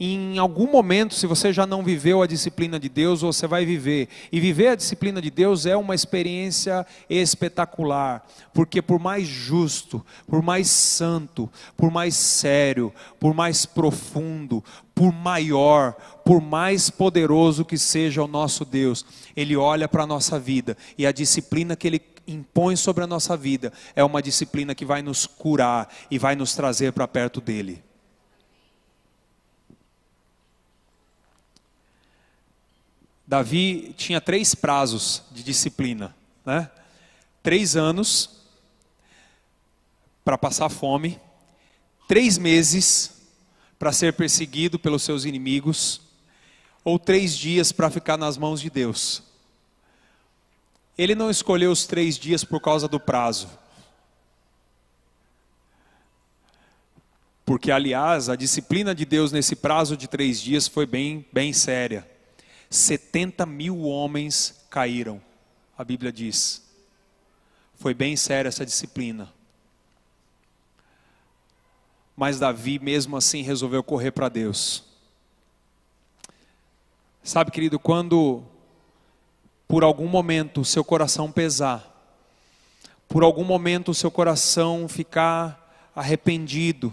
Speaker 1: em algum momento, se você já não viveu a disciplina de Deus, você vai viver. E viver a disciplina de Deus é uma experiência espetacular, porque por mais justo, por mais santo, por mais sério, por mais profundo, por maior, por mais poderoso que seja o nosso Deus, Ele olha para a nossa vida e a disciplina que Ele impõe sobre a nossa vida é uma disciplina que vai nos curar e vai nos trazer para perto dEle. Davi tinha três prazos de disciplina, né? Três anos para passar fome, três meses para ser perseguido pelos seus inimigos, ou três dias para ficar nas mãos de Deus. Ele não escolheu os três dias por causa do prazo. Porque, aliás, a disciplina de Deus nesse prazo de três dias foi bem, bem séria. 70 mil homens caíram, a Bíblia diz. Foi bem séria essa disciplina. Mas Davi, mesmo assim, resolveu correr para Deus. Sabe, querido, quando por algum momento o seu coração pesar, por algum momento o seu coração ficar arrependido,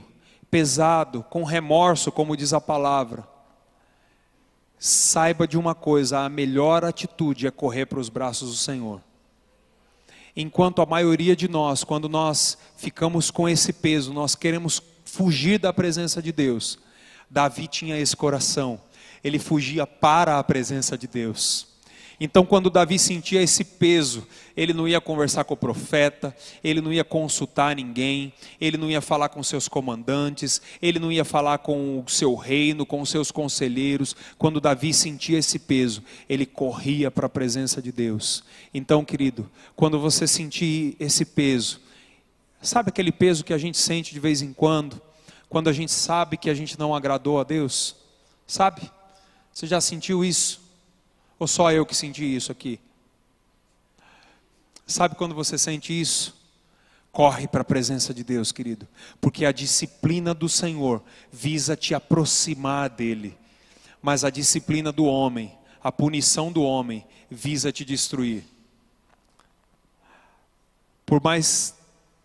Speaker 1: pesado, com remorso, como diz a palavra, saiba de uma coisa: a melhor atitude é correr para os braços do Senhor. Enquanto a maioria de nós, quando nós ficamos com esse peso, nós queremos fugir da presença de Deus. Davi tinha esse coração, ele fugia para a presença de Deus. Então, quando Davi sentia esse peso, ele não ia conversar com o profeta, ele não ia consultar ninguém, ele não ia falar com seus comandantes, ele não ia falar com o seu reino, com os seus conselheiros. Quando Davi sentia esse peso, ele corria para a presença de Deus. Então, querido, quando você sentir esse peso, sabe aquele peso que a gente sente de vez em quando, quando a gente sabe que a gente não agradou a Deus? Sabe? Você já sentiu isso? Ou só eu que senti isso aqui? Sabe quando você sente isso? Corre para a presença de Deus, querido, porque a disciplina do Senhor visa te aproximar dele, mas a disciplina do homem, a punição do homem, visa te destruir. Por mais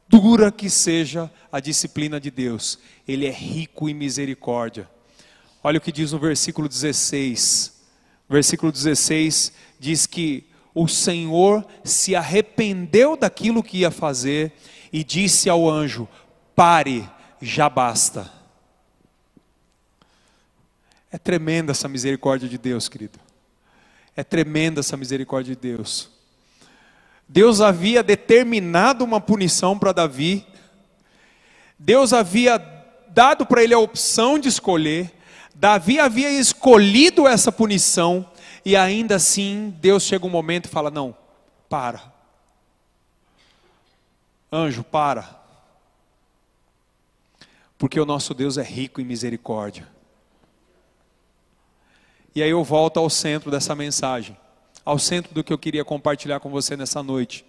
Speaker 1: dura que seja a disciplina de Deus, Ele é rico em misericórdia. Olha o que diz no versículo 16: versículo 16 diz que o Senhor se arrependeu daquilo que ia fazer e disse ao anjo: Pare, já basta. É tremenda essa misericórdia de Deus, querido. É tremenda essa misericórdia de Deus. Deus havia determinado uma punição para Davi. Deus havia dado para ele a opção de escolher. Davi havia escolhido essa punição e ainda assim Deus chega um momento e fala: Não, para. Anjo, para. Porque o nosso Deus é rico em misericórdia. E aí eu volto ao centro dessa mensagem. ao centro do que eu queria compartilhar com você nessa noite.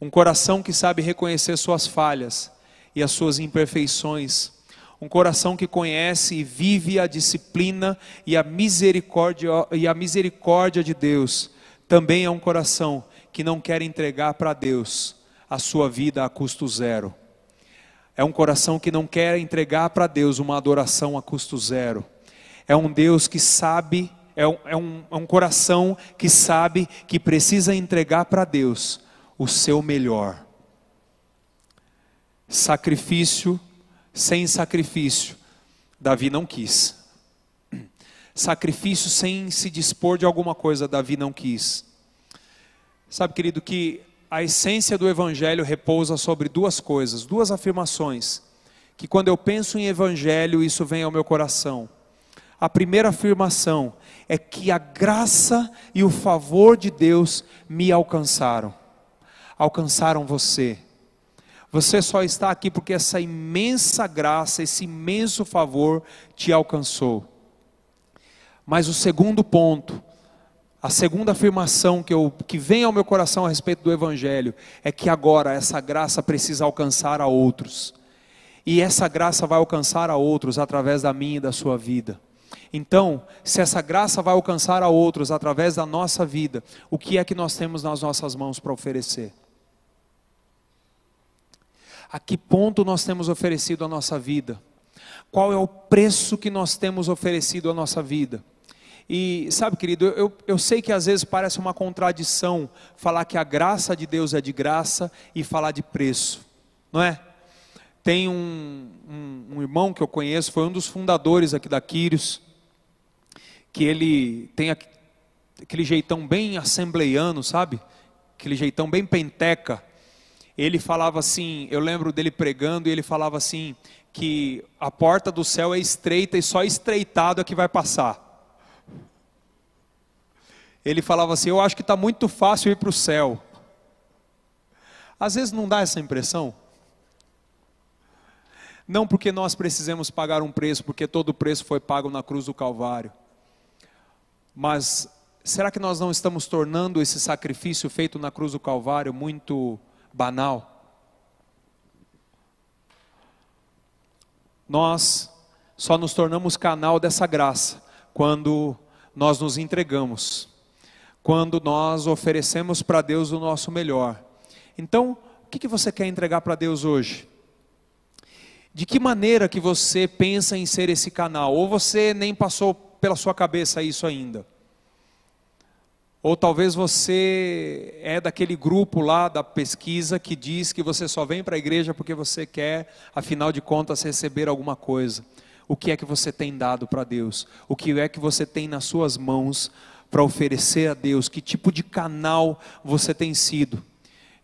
Speaker 1: Um coração que sabe reconhecer suas falhas e as suas imperfeições. Um coração que conhece e vive a disciplina e a misericórdia, e a misericórdia de Deus. Também é um coração que não quer entregar para Deus a sua vida a custo zero. É um coração que não quer entregar para Deus uma adoração a custo zero. É um Deus que sabe, é um, é um, é um coração que sabe que precisa entregar para Deus o seu melhor. Sacrifício sem sacrifício, Davi não quis. Sacrifício sem se dispor de alguma coisa, Davi não quis. Sabe, querido, que a essência do Evangelho repousa sobre duas coisas, duas afirmações, que quando eu penso em Evangelho, isso vem ao meu coração. A primeira afirmação é que a graça e o favor de Deus me alcançaram, alcançaram você. Você só está aqui porque essa imensa graça, esse imenso favor te alcançou. Mas o segundo ponto a segunda afirmação que, eu, que vem ao meu coração a respeito do Evangelho é que agora essa graça precisa alcançar a outros. E essa graça vai alcançar a outros através da minha e da sua vida. Então, se essa graça vai alcançar a outros através da nossa vida, o que é que nós temos nas nossas mãos para oferecer? A que ponto nós temos oferecido a nossa vida? Qual é o preço que nós temos oferecido à nossa vida? E sabe, querido, eu, eu sei que às vezes parece uma contradição falar que a graça de Deus é de graça e falar de preço, não é? Tem um, um, um irmão que eu conheço, foi um dos fundadores aqui da Quírios, que ele tem aquele jeitão bem assembleiano, sabe? Aquele jeitão bem penteca. Ele falava assim, eu lembro dele pregando e ele falava assim, que a porta do céu é estreita e só estreitado é que vai passar ele falava assim: Eu acho que está muito fácil ir para o céu. Às vezes não dá essa impressão. Não porque nós precisamos pagar um preço, porque todo o preço foi pago na cruz do Calvário. Mas será que nós não estamos tornando esse sacrifício feito na cruz do Calvário muito banal? Nós só nos tornamos canal dessa graça quando nós nos entregamos quando nós oferecemos para Deus o nosso melhor. Então, o que, que você quer entregar para Deus hoje? De que maneira que você pensa em ser esse canal? Ou você nem passou pela sua cabeça isso ainda? Ou talvez você é daquele grupo lá da pesquisa que diz que você só vem para a igreja porque você quer, afinal de contas, receber alguma coisa. O que é que você tem dado para Deus? O que é que você tem nas suas mãos para oferecer a Deus? Que tipo de canal você tem sido?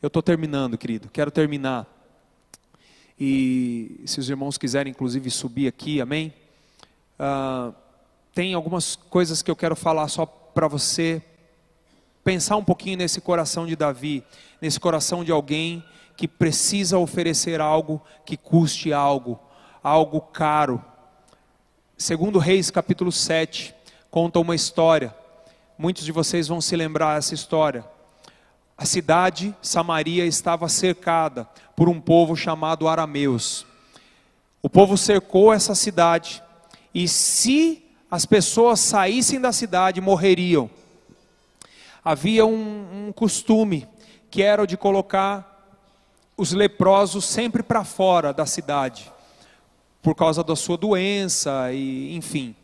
Speaker 1: Eu estou terminando, querido, quero terminar. E se os irmãos quiserem, inclusive, subir aqui, amém? Ah, tem algumas coisas que eu quero falar só para você pensar um pouquinho nesse coração de Davi, nesse coração de alguém que precisa oferecer algo que custe algo, algo caro. Segundo Reis capítulo 7, conta uma história Muitos de vocês vão se lembrar essa história. A cidade, Samaria, estava cercada por um povo chamado Arameus. O povo cercou essa cidade e se as pessoas saíssem da cidade, morreriam. Havia um, um costume que era o de colocar os leprosos sempre para fora da cidade, por causa da sua doença e enfim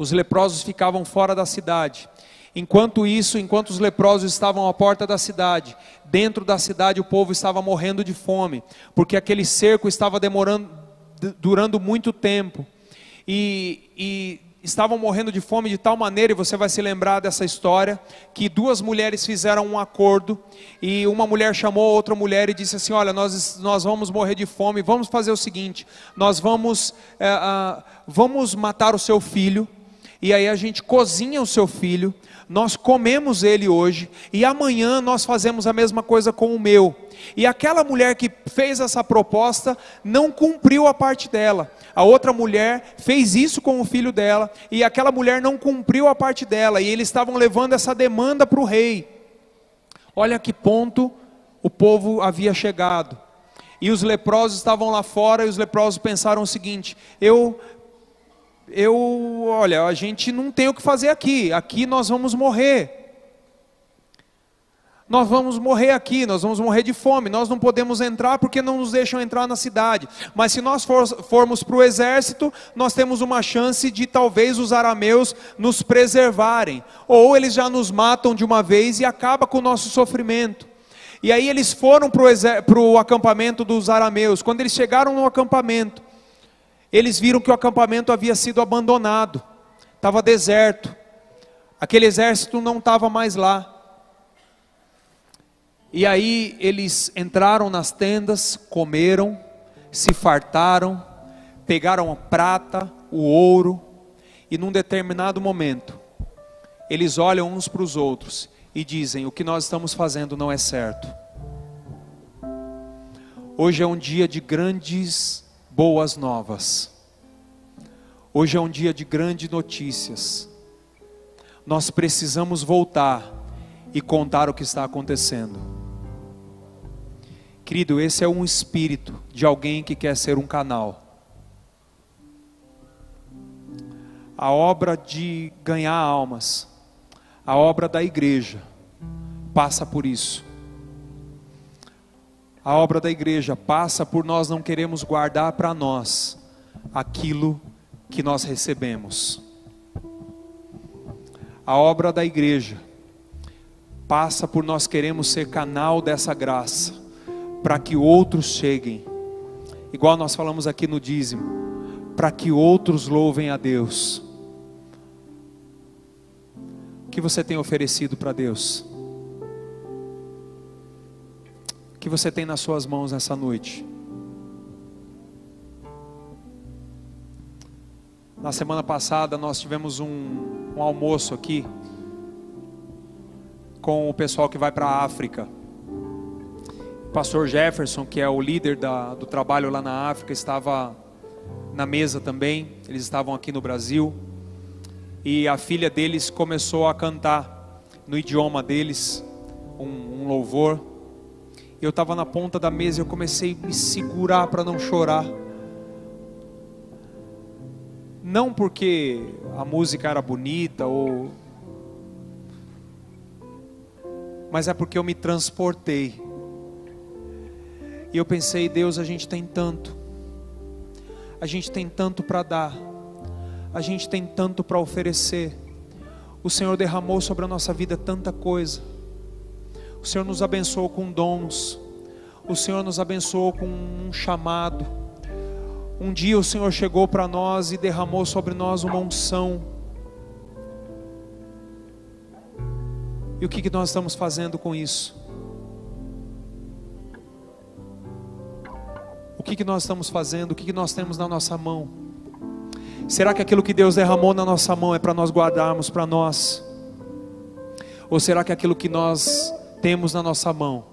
Speaker 1: os leprosos ficavam fora da cidade. Enquanto isso, enquanto os leprosos estavam à porta da cidade, dentro da cidade o povo estava morrendo de fome, porque aquele cerco estava demorando, durando muito tempo. E, e estavam morrendo de fome de tal maneira, e você vai se lembrar dessa história, que duas mulheres fizeram um acordo, e uma mulher chamou outra mulher e disse assim: Olha, nós, nós vamos morrer de fome, vamos fazer o seguinte: nós vamos, é, vamos matar o seu filho e aí a gente cozinha o seu filho, nós comemos ele hoje, e amanhã nós fazemos a mesma coisa com o meu. E aquela mulher que fez essa proposta não cumpriu a parte dela. A outra mulher fez isso com o filho dela, e aquela mulher não cumpriu a parte dela, e eles estavam levando essa demanda para o rei. Olha que ponto o povo havia chegado. E os leprosos estavam lá fora, e os leprosos pensaram o seguinte: eu eu, olha, a gente não tem o que fazer aqui, aqui nós vamos morrer. Nós vamos morrer aqui, nós vamos morrer de fome, nós não podemos entrar porque não nos deixam entrar na cidade. Mas se nós for, formos para o exército, nós temos uma chance de talvez os arameus nos preservarem. Ou eles já nos matam de uma vez e acaba com o nosso sofrimento. E aí eles foram para o acampamento dos arameus. Quando eles chegaram no acampamento, eles viram que o acampamento havia sido abandonado, estava deserto, aquele exército não estava mais lá. E aí eles entraram nas tendas, comeram, se fartaram, pegaram a prata, o ouro, e num determinado momento, eles olham uns para os outros e dizem: O que nós estamos fazendo não é certo. Hoje é um dia de grandes boas novas. Hoje é um dia de grandes notícias. Nós precisamos voltar e contar o que está acontecendo. Querido, esse é um espírito de alguém que quer ser um canal. A obra de ganhar almas, a obra da igreja, passa por isso. A obra da igreja passa por nós não queremos guardar para nós aquilo que nós recebemos. A obra da igreja passa por nós queremos ser canal dessa graça, para que outros cheguem, igual nós falamos aqui no dízimo, para que outros louvem a Deus. O que você tem oferecido para Deus? que você tem nas suas mãos nessa noite? Na semana passada nós tivemos um, um almoço aqui com o pessoal que vai para a África. Pastor Jefferson, que é o líder da, do trabalho lá na África, estava na mesa também. Eles estavam aqui no Brasil. E a filha deles começou a cantar no idioma deles um, um louvor. Eu estava na ponta da mesa e eu comecei a me segurar para não chorar. Não porque a música era bonita ou mas é porque eu me transportei. E eu pensei, Deus, a gente tem tanto. A gente tem tanto para dar. A gente tem tanto para oferecer. O Senhor derramou sobre a nossa vida tanta coisa. O Senhor nos abençoou com dons. O Senhor nos abençoou com um chamado. Um dia o Senhor chegou para nós e derramou sobre nós uma unção. E o que, que nós estamos fazendo com isso? Que, que nós estamos fazendo? O que, que nós temos na nossa mão? Será que aquilo que Deus derramou na nossa mão é para nós guardarmos para nós? Ou será que aquilo que nós temos na nossa mão,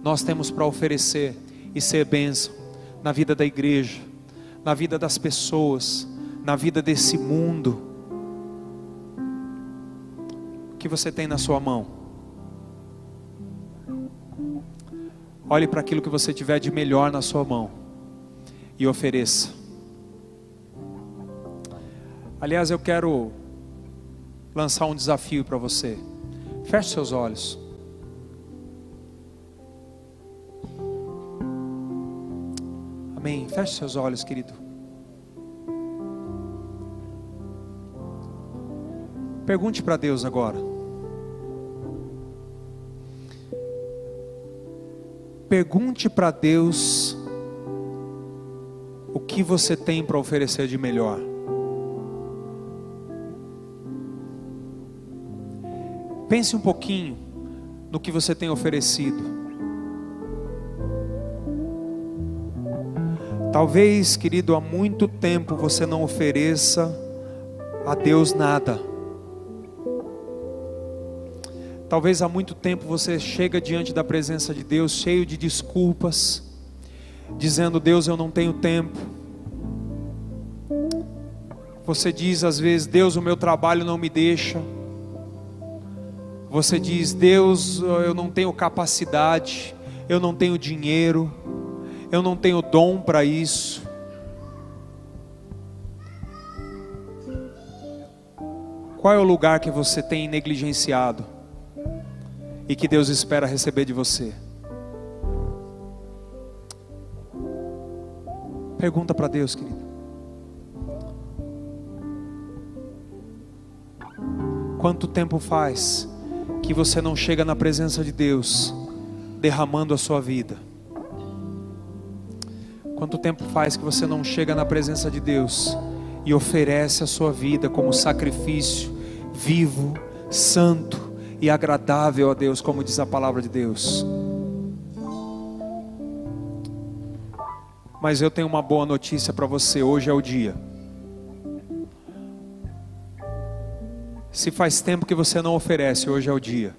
Speaker 1: nós temos para oferecer e ser bênção na vida da igreja, na vida das pessoas, na vida desse mundo. O que você tem na sua mão? Olhe para aquilo que você tiver de melhor na sua mão e ofereça. Aliás, eu quero lançar um desafio para você. Feche seus olhos. Amém. Feche seus olhos, querido. Pergunte para Deus agora. Pergunte para Deus o que você tem para oferecer de melhor. Pense um pouquinho no que você tem oferecido. Talvez, querido, há muito tempo você não ofereça a Deus nada. Talvez há muito tempo você chega diante da presença de Deus cheio de desculpas, dizendo: Deus, eu não tenho tempo. Você diz às vezes: Deus, o meu trabalho não me deixa. Você diz: Deus, eu não tenho capacidade, eu não tenho dinheiro, eu não tenho dom para isso. Qual é o lugar que você tem negligenciado e que Deus espera receber de você? Pergunta para Deus, querido. Quanto tempo faz que você não chega na presença de Deus derramando a sua vida? Quanto tempo faz que você não chega na presença de Deus e oferece a sua vida como sacrifício vivo, santo e agradável a Deus, como diz a palavra de Deus. Mas eu tenho uma boa notícia para você: hoje é o dia. Se faz tempo que você não oferece, hoje é o dia.